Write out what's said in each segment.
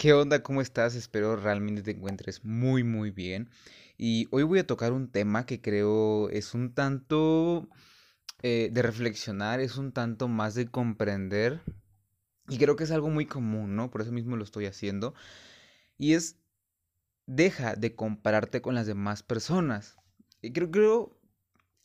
¿Qué onda? ¿Cómo estás? Espero realmente te encuentres muy muy bien. Y hoy voy a tocar un tema que creo es un tanto eh, de reflexionar, es un tanto más de comprender. Y creo que es algo muy común, ¿no? Por eso mismo lo estoy haciendo. Y es, deja de compararte con las demás personas. Y creo, creo,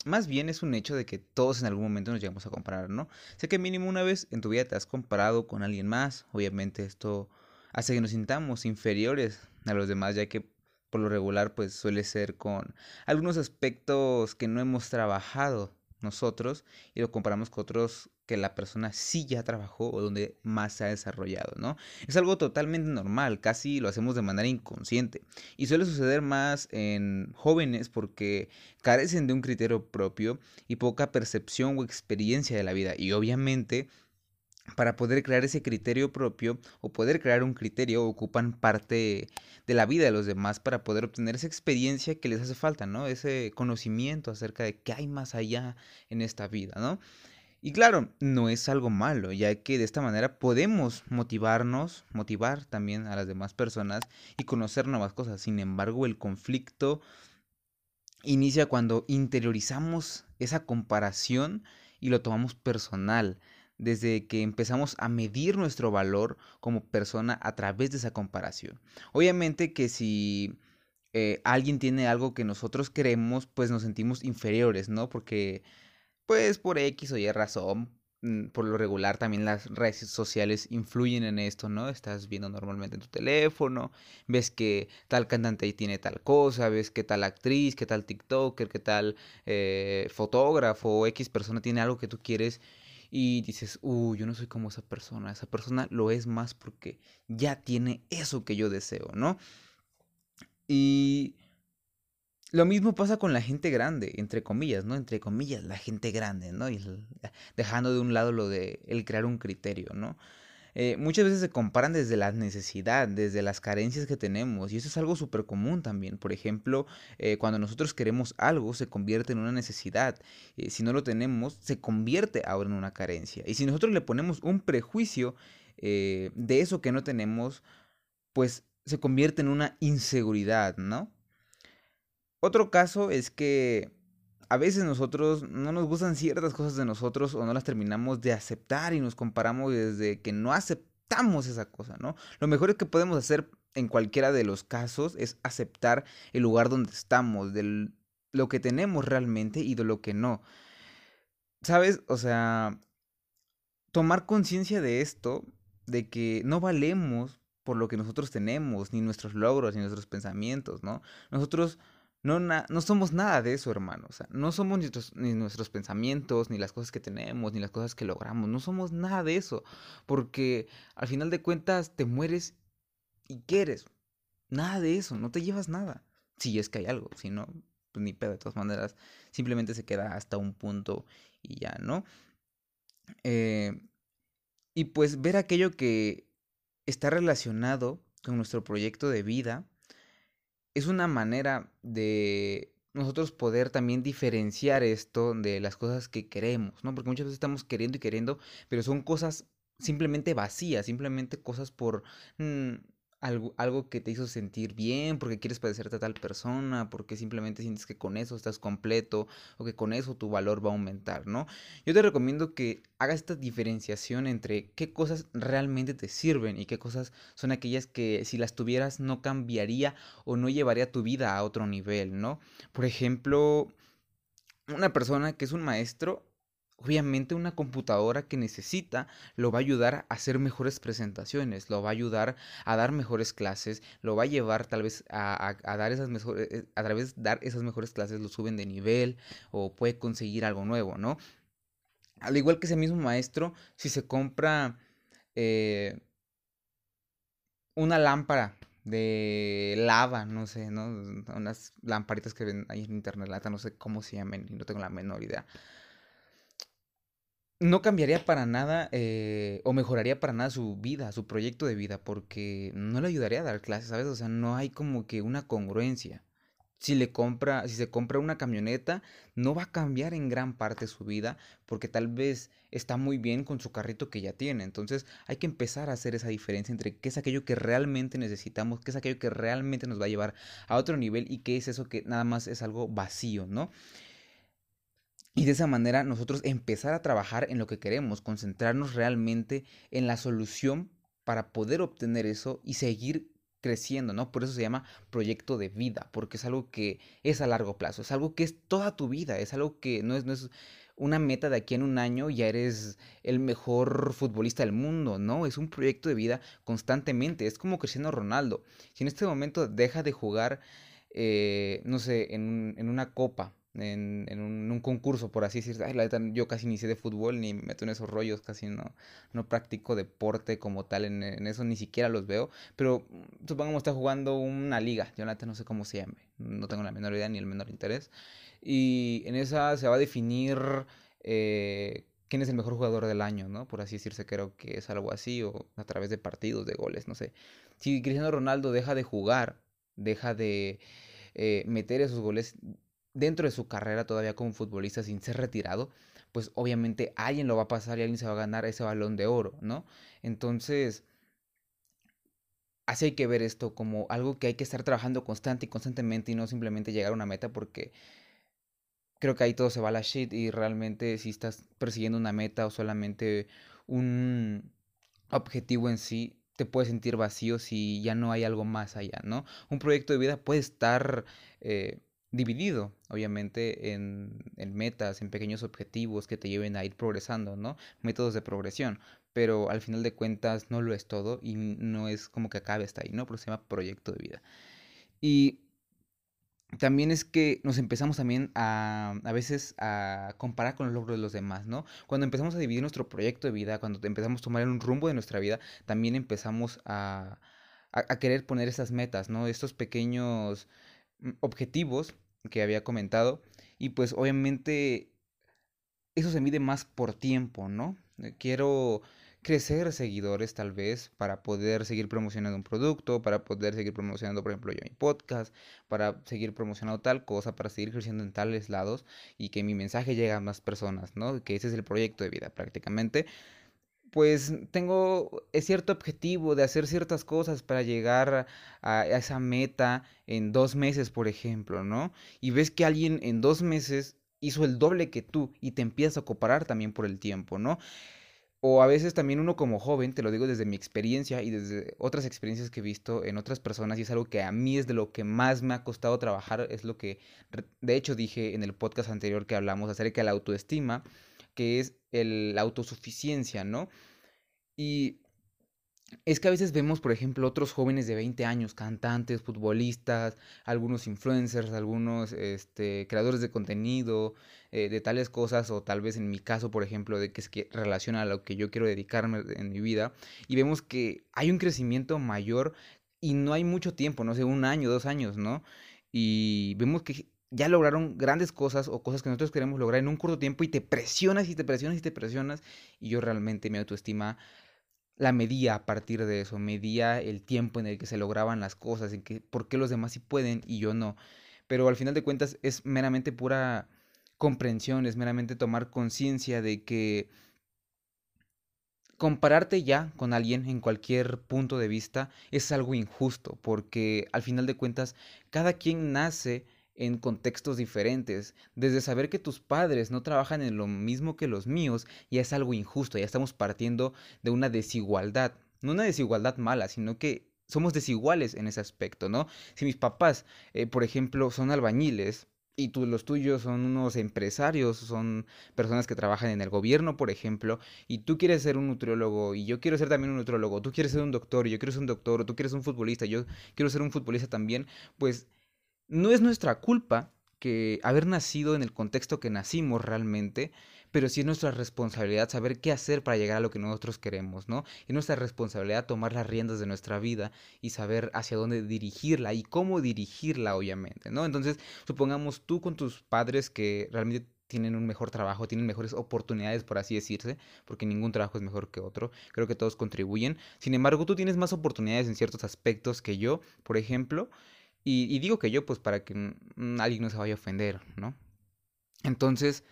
más bien es un hecho de que todos en algún momento nos llegamos a comparar, ¿no? Sé que mínimo una vez en tu vida te has comparado con alguien más. Obviamente esto hace que nos sintamos inferiores a los demás, ya que por lo regular pues suele ser con algunos aspectos que no hemos trabajado nosotros y lo comparamos con otros que la persona sí ya trabajó o donde más se ha desarrollado, ¿no? Es algo totalmente normal, casi lo hacemos de manera inconsciente y suele suceder más en jóvenes porque carecen de un criterio propio y poca percepción o experiencia de la vida y obviamente para poder crear ese criterio propio o poder crear un criterio ocupan parte de la vida de los demás para poder obtener esa experiencia que les hace falta, ¿no? Ese conocimiento acerca de qué hay más allá en esta vida, ¿no? Y claro, no es algo malo, ya que de esta manera podemos motivarnos, motivar también a las demás personas y conocer nuevas cosas. Sin embargo, el conflicto inicia cuando interiorizamos esa comparación y lo tomamos personal desde que empezamos a medir nuestro valor como persona a través de esa comparación. Obviamente que si eh, alguien tiene algo que nosotros queremos, pues nos sentimos inferiores, ¿no? Porque, pues por X o Y razón, mm, por lo regular también las redes sociales influyen en esto, ¿no? Estás viendo normalmente en tu teléfono, ves que tal cantante tiene tal cosa, ves que tal actriz, que tal TikToker, que tal eh, fotógrafo o X persona tiene algo que tú quieres y dices, uy, yo no soy como esa persona, esa persona lo es más porque ya tiene eso que yo deseo, ¿no? Y lo mismo pasa con la gente grande, entre comillas, ¿no? Entre comillas, la gente grande, ¿no? Y dejando de un lado lo de el crear un criterio, ¿no? Eh, muchas veces se comparan desde la necesidad, desde las carencias que tenemos, y eso es algo súper común también. Por ejemplo, eh, cuando nosotros queremos algo, se convierte en una necesidad. Eh, si no lo tenemos, se convierte ahora en una carencia. Y si nosotros le ponemos un prejuicio de eso que no tenemos, pues se convierte en una inseguridad, ¿no? Otro caso es que a veces nosotros no nos gustan ciertas cosas de nosotros o no las terminamos de aceptar y nos comparamos desde que no aceptamos esa cosa, ¿no? Lo mejor que podemos hacer en cualquiera de los casos es aceptar el lugar donde estamos, de lo que tenemos realmente y de lo que no. ¿Sabes? O sea, tomar conciencia de esto, de que no valemos por lo que nosotros tenemos, ni nuestros logros, ni nuestros pensamientos, ¿no? Nosotros no, no somos nada de eso, hermano. O sea, no somos ni nuestros, pensamientos, ni las cosas que tenemos, ni las cosas que logramos. No somos nada de eso. Porque al final de cuentas te mueres y quieres. Nada de eso. No te llevas nada. Si es que hay algo. Si no, pues ni pedo. De todas maneras, simplemente se queda hasta un punto y ya, ¿no? Eh, y pues ver aquello que está relacionado con nuestro proyecto de vida es una manera de nosotros poder también diferenciar esto de las cosas que queremos, ¿no? Porque muchas veces estamos queriendo y queriendo, pero son cosas simplemente vacías, simplemente cosas por... Mm, algo, que te hizo sentir bien, porque quieres parecerte a tal persona, porque simplemente sientes que con eso estás completo o que con eso tu valor va a aumentar, ¿no? Yo te recomiendo que hagas esta diferenciación entre qué cosas realmente te sirven y qué cosas son aquellas que si las tuvieras no cambiaría o no llevaría tu vida a otro nivel, ¿no? Por ejemplo, una persona que es un maestro Obviamente una computadora que necesita lo va a ayudar a hacer mejores presentaciones, lo va a ayudar a dar mejores clases, lo va a llevar tal vez a, dar esas mejores, eh, a través de dar esas mejores clases lo suben de nivel o puede conseguir algo nuevo, ¿no? Al igual que ese mismo maestro, si se compra eh, una lámpara de lava, no sé, ¿no? Unas lamparitas que ven ahí en internet, no sé cómo se llaman y no tengo la menor idea no cambiaría para nada eh, o mejoraría para nada su vida, su proyecto de vida, porque no le ayudaría a dar clases, ¿sabes? O sea, no hay como que una congruencia. si le compra, si se compra una camioneta, no va a cambiar en gran parte su vida porque tal vez está muy bien con su carrito que ya tiene. Entonces hay que empezar a hacer esa diferencia entre qué es aquello que realmente necesitamos, qué es aquello que realmente nos va a llevar a otro nivel y qué es eso que nada más es algo vacío, ¿no? Y de esa manera nosotros empezar a trabajar en lo que queremos, concentrarnos realmente en la solución para poder obtener eso y seguir creciendo, ¿no? Por eso se llama proyecto de vida, porque es algo que es a largo plazo, es algo que es toda tu vida, es algo que no es, no es una meta de aquí en un año ya eres el mejor futbolista del mundo, ¿no? Es un proyecto de vida constantemente, es como Cristiano Ronaldo. Si en este momento deja de jugar, eh, no sé, en, en una copa, en, en, un, concurso, por así decirlo. yo casi ni sé de fútbol, ni me meto en esos rollos, casi no, no practico deporte como tal, en, eso ni siquiera los veo. Pero supongamos está jugando una liga, yo no sé cómo se llame, no tengo la menor idea ni el menor interés. Y en esa se va a definir eh, quién es el mejor jugador del año, ¿no? Por así decirse, creo que es algo así, o a través de partidos, de goles, no sé. Si Cristiano Ronaldo deja de jugar, deja de... Eh, meter esos goles, dentro de su carrera todavía como futbolista sin ser retirado, pues obviamente alguien lo va a pasar y alguien se va a ganar ese balón de oro, ¿no? Entonces, así hay que ver esto como algo que hay que estar trabajando constante y constantemente y no simplemente llegar a una meta porque creo que ahí todo se va a la shit y realmente si estás persiguiendo una meta o solamente un objetivo en sí, te puedes sentir vacío si ya no hay algo más allá, ¿no? Un proyecto de vida puede estar... Eh, dividido, obviamente, en, metas, en pequeños objetivos que te lleven a ir progresando, ¿no? Métodos de progresión, pero al final de cuentas no lo es todo y no es como que acabe hasta ahí, ¿no? Pero se llama proyecto de vida. Y también es que nos empezamos también a, a veces a comparar con los logros de los demás, ¿no? Cuando empezamos a dividir nuestro proyecto de vida, cuando empezamos a tomar un rumbo de nuestra vida, también empezamos a, a querer poner esas metas, ¿no? Estos pequeños mm, objetivos que había comentado. Y pues obviamente eso se mide más por tiempo, ¿no? Eh, quiero crecer seguidores tal vez para poder seguir promocionando un producto, para poder seguir promocionando, por ejemplo, yo mi podcast, para seguir promocionando tal cosa, para seguir creciendo en tales lados y que mi mensaje llegue a más personas, ¿no? Que ese es el proyecto de vida prácticamente pues tengo cierto objetivo de hacer ciertas cosas para llegar a, esa meta en dos meses, por ejemplo, ¿no? Y ves que alguien en dos meses hizo el doble que tú y te empiezas a comparar también por el tiempo, ¿no? O a veces también uno como joven, te lo digo desde mi experiencia y desde otras experiencias que he visto en otras personas y es algo que a mí es de lo que más me ha costado trabajar, es lo que de hecho dije en el podcast anterior que hablamos acerca de la autoestima que es el, la autosuficiencia, ¿no? Y es que a veces vemos, por ejemplo, otros jóvenes de 20 años, cantantes, futbolistas, algunos influencers, algunos este, creadores de contenido, eh, de tales cosas, o tal vez en mi caso, por ejemplo, de que es que relaciona a lo que yo quiero dedicarme en mi vida, y vemos que hay un crecimiento mayor y no hay mucho tiempo, no sé, un año, dos años, ¿no? Y vemos que ya lograron grandes cosas o cosas que nosotros queremos lograr en un corto tiempo y te presionas y te presionas y te presionas y yo realmente mi autoestima la medía a partir de eso, medía el tiempo en el que se lograban las cosas, en que por qué los demás sí pueden y yo no. Pero al final de cuentas es meramente pura comprensión, es meramente tomar conciencia de que compararte ya con alguien en cualquier punto de vista es algo injusto, porque al final de cuentas cada quien nace en contextos diferentes. Desde saber que tus padres no trabajan en lo mismo que los míos, ya es algo injusto, ya estamos partiendo de una desigualdad. No una desigualdad mala, sino que somos desiguales en ese aspecto, ¿no? Si mis papás, eh, por ejemplo, son albañiles, y tú, los tuyos son unos empresarios, son personas que trabajan en el gobierno, por ejemplo, y tú quieres ser un nutriólogo y yo quiero ser también un nutriólogo, tú quieres ser un doctor y yo quiero ser un doctor, o tú quieres ser un futbolista, yo quiero ser un futbolista también, pues no es nuestra culpa que haber nacido en el contexto que nacimos realmente, pero sí es nuestra responsabilidad saber qué hacer para llegar a lo que nosotros queremos, ¿no? Es nuestra responsabilidad tomar las riendas de nuestra vida y saber hacia dónde dirigirla y cómo dirigirla, obviamente, ¿no? Entonces, supongamos tú con tus padres que realmente tienen un mejor trabajo, tienen mejores oportunidades, por así decirse, porque ningún trabajo es mejor que otro. Creo que todos contribuyen. Sin embargo, tú tienes más oportunidades en ciertos aspectos que yo, por ejemplo, Y, digo que yo, pues para que alguien no se vaya a ofender, ¿no? Entonces,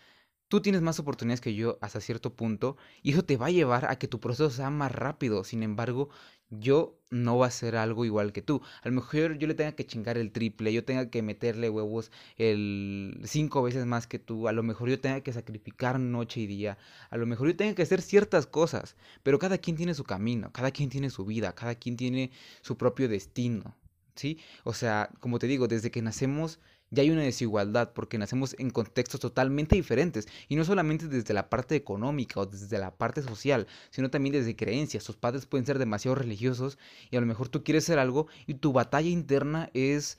tú tienes más oportunidades que yo hasta cierto punto y eso te va a llevar a que tu proceso sea más rápido. Sin embargo, yo no va a ser algo igual que tú. A lo mejor yo le tenga que chingar el triple, yo tenga que meterle huevos el cinco veces más que tú, a lo mejor yo tenga que sacrificar noche y día, a lo mejor yo tenga que hacer ciertas cosas, pero cada quien tiene su camino, cada quien tiene su vida, cada quien tiene su propio destino, ¿sí? O sea, como te digo, desde que nacemos ya hay una desigualdad porque nacemos en contextos totalmente diferentes y no solamente desde la parte económica o desde la parte social, sino también desde creencias. Tus padres pueden ser demasiado religiosos y a lo mejor tú quieres ser algo y tu batalla interna es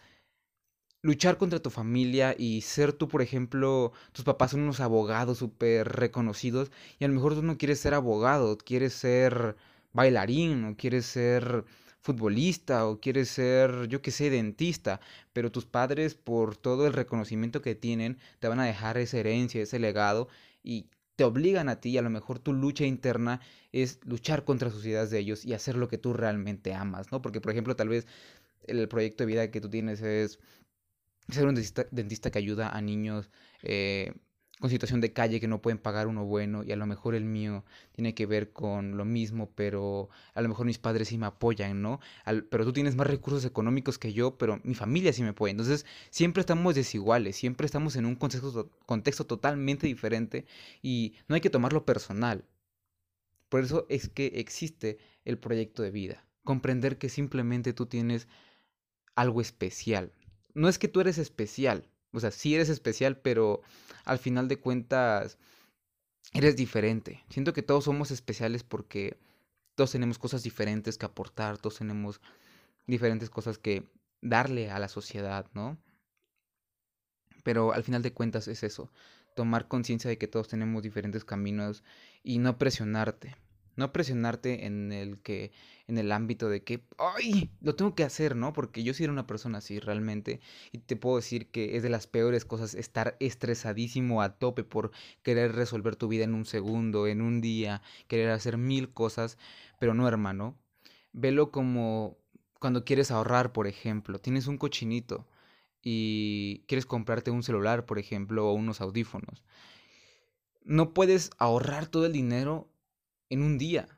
luchar contra tu familia y ser tú, por ejemplo, tus papás son unos abogados súper reconocidos y a lo mejor tú no quieres ser abogado, quieres ser bailarín o quieres ser futbolista o quieres ser, yo qué sé, dentista, pero tus padres por todo el reconocimiento que tienen te van a dejar esa herencia, ese legado y te obligan a ti a lo mejor tu lucha interna es luchar contra sus ideas de ellos y hacer lo que tú realmente amas, ¿no? Porque, por ejemplo, tal vez el proyecto de vida que tú tienes es ser un dentista, que ayuda a niños eh, con situación de calle que no pueden pagar uno bueno y a lo mejor el mío tiene que ver con lo mismo, pero a lo mejor mis padres sí me apoyan, ¿no? pero tú tienes más recursos económicos que yo, pero mi familia sí me apoya. Entonces siempre estamos desiguales, siempre estamos en un contexto, contexto totalmente diferente y no hay que tomarlo personal. Por eso es que existe el proyecto de vida. Comprender que simplemente tú tienes algo especial. No es que tú eres especial, o sea, sí eres especial, pero al final de cuentas eres diferente. Siento que todos somos especiales porque todos tenemos cosas diferentes que aportar, todos tenemos diferentes cosas que darle a la sociedad, ¿no? Pero al final de cuentas es eso, tomar conciencia de que todos tenemos diferentes caminos y no presionarte. No presionarte en el que, en el ámbito de que, ay, lo tengo que hacer, ¿no? Porque yo sí era una persona así realmente. Y te puedo decir que es de las peores cosas estar estresadísimo a tope por querer resolver tu vida en un segundo, en un día, querer hacer mil cosas. Pero no, hermano. Velo como cuando quieres ahorrar, por ejemplo. Tienes un cochinito y quieres comprarte un celular, por ejemplo, o unos audífonos. No puedes ahorrar todo el dinero en un día.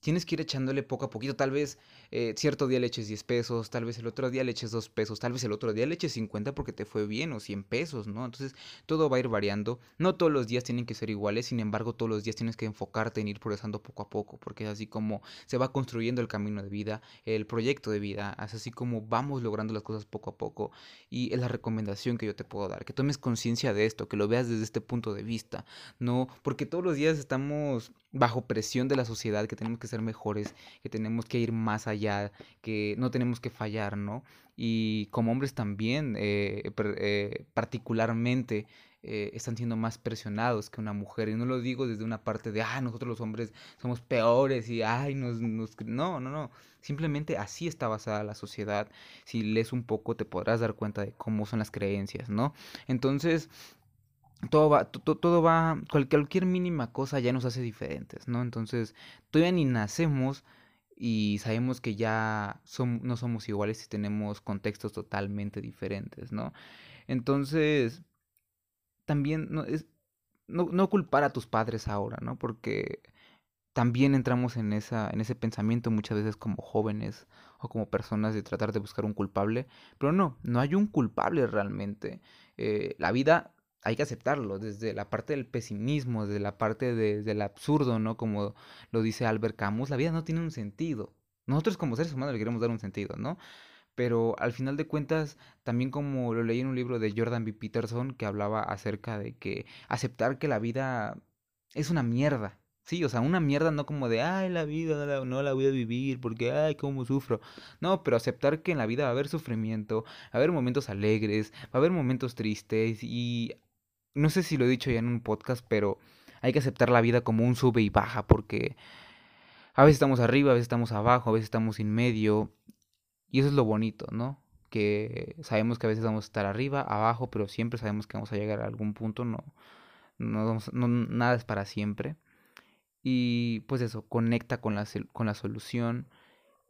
Tienes que ir echándole poco a poquito. Tal vez eh, cierto día le eches 10 pesos, tal vez el otro día le eches 2 pesos, tal vez el otro día le eches 50 porque te fue bien o 100 pesos, ¿no? Entonces todo va a ir variando. No todos los días tienen que ser iguales, sin embargo todos los días tienes que enfocarte en ir progresando poco a poco, porque es así como se va construyendo el camino de vida, el proyecto de vida, es así como vamos logrando las cosas poco a poco. Y es la recomendación que yo te puedo dar, que tomes conciencia de esto, que lo veas desde este punto de vista, ¿no? Porque todos los días estamos bajo presión de la sociedad, que tenemos que ser mejores, que tenemos que ir más allá, que no tenemos que fallar, ¿no? Y como hombres también, eh, eh, particularmente, eh, están siendo más presionados que una mujer. Y no lo digo desde una parte de, ah, nosotros los hombres somos peores y, ay, nos, nos... No, no, no. Simplemente así está basada la sociedad. Si lees un poco te podrás dar cuenta de cómo son las creencias, ¿no? Entonces, todo va, todo va, cualquier mínima cosa ya nos hace diferentes, ¿no? Entonces, todavía ni nacemos y sabemos que ya no somos iguales y tenemos contextos totalmente diferentes, ¿no? Entonces, también no, es, no, no culpar a tus padres ahora, ¿no? Porque también entramos en, esa, en ese pensamiento muchas veces como jóvenes o como personas de tratar de buscar un culpable, pero no, no hay un culpable realmente. Eh, la vida hay que aceptarlo, desde la parte del pesimismo, desde la parte de, del absurdo, ¿no? Como lo dice Albert Camus, la vida no tiene un sentido. Nosotros como seres humanos le queremos dar un sentido, ¿no? Pero al final de cuentas, también como lo leí en un libro de Jordan B. Peterson que hablaba acerca de que aceptar que la vida es una mierda, Sí, o sea, una mierda no como de, ay, la vida no la, voy a vivir porque, ay, cómo sufro. No, pero aceptar que en la vida va a haber sufrimiento, va a haber momentos alegres, va a haber momentos tristes y no sé si lo he dicho ya en un podcast, pero hay que aceptar la vida como un sube y baja, porque a veces estamos arriba, a veces estamos abajo, a veces estamos en medio, y eso es lo bonito, ¿no? Que sabemos que a veces vamos a estar arriba, abajo, pero siempre sabemos que vamos a llegar a algún punto, no, no, nada es para siempre. Y pues eso, conecta con la, con la solución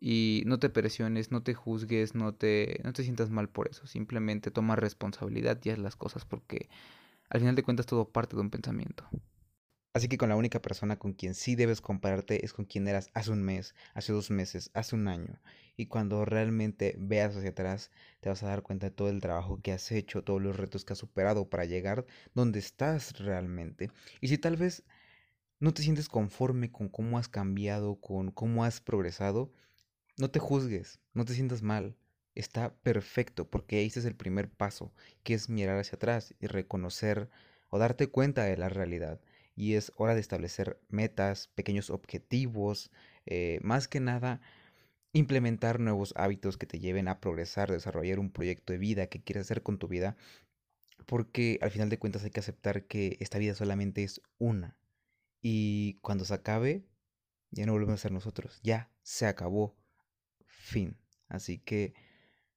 Y no te presiones, no te juzgues, no te, no te sientas mal por eso. Simplemente toma responsabilidad y haz las cosas porque al final de cuentas todo parte de un pensamiento. Así que con la única persona con quien sí debes compararte es con quien eras hace un mes, hace dos meses, hace un año. Y cuando realmente veas hacia atrás, te vas a dar cuenta de todo el trabajo que has hecho, todos los retos que has superado para llegar donde estás realmente. Y si tal vez no te sientes conforme con cómo has cambiado, con cómo has progresado, no te juzgues, no te sientas mal. Está perfecto porque ese es el primer paso, que es mirar hacia atrás y reconocer o darte cuenta de la realidad y es hora de establecer metas, pequeños objetivos, eh, más que nada implementar nuevos hábitos que te lleven a progresar, desarrollar un proyecto de vida que quieres hacer con tu vida, porque al final de cuentas hay que aceptar que esta vida solamente es una y cuando se acabe ya no volvemos a ser nosotros, ya se acabó, fin. Así que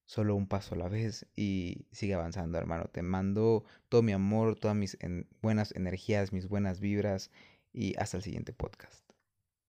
solo un paso a la vez y sigue avanzando, hermano. Te mando todo mi amor, todas mis buenas energías, mis buenas vibras y hasta el siguiente podcast.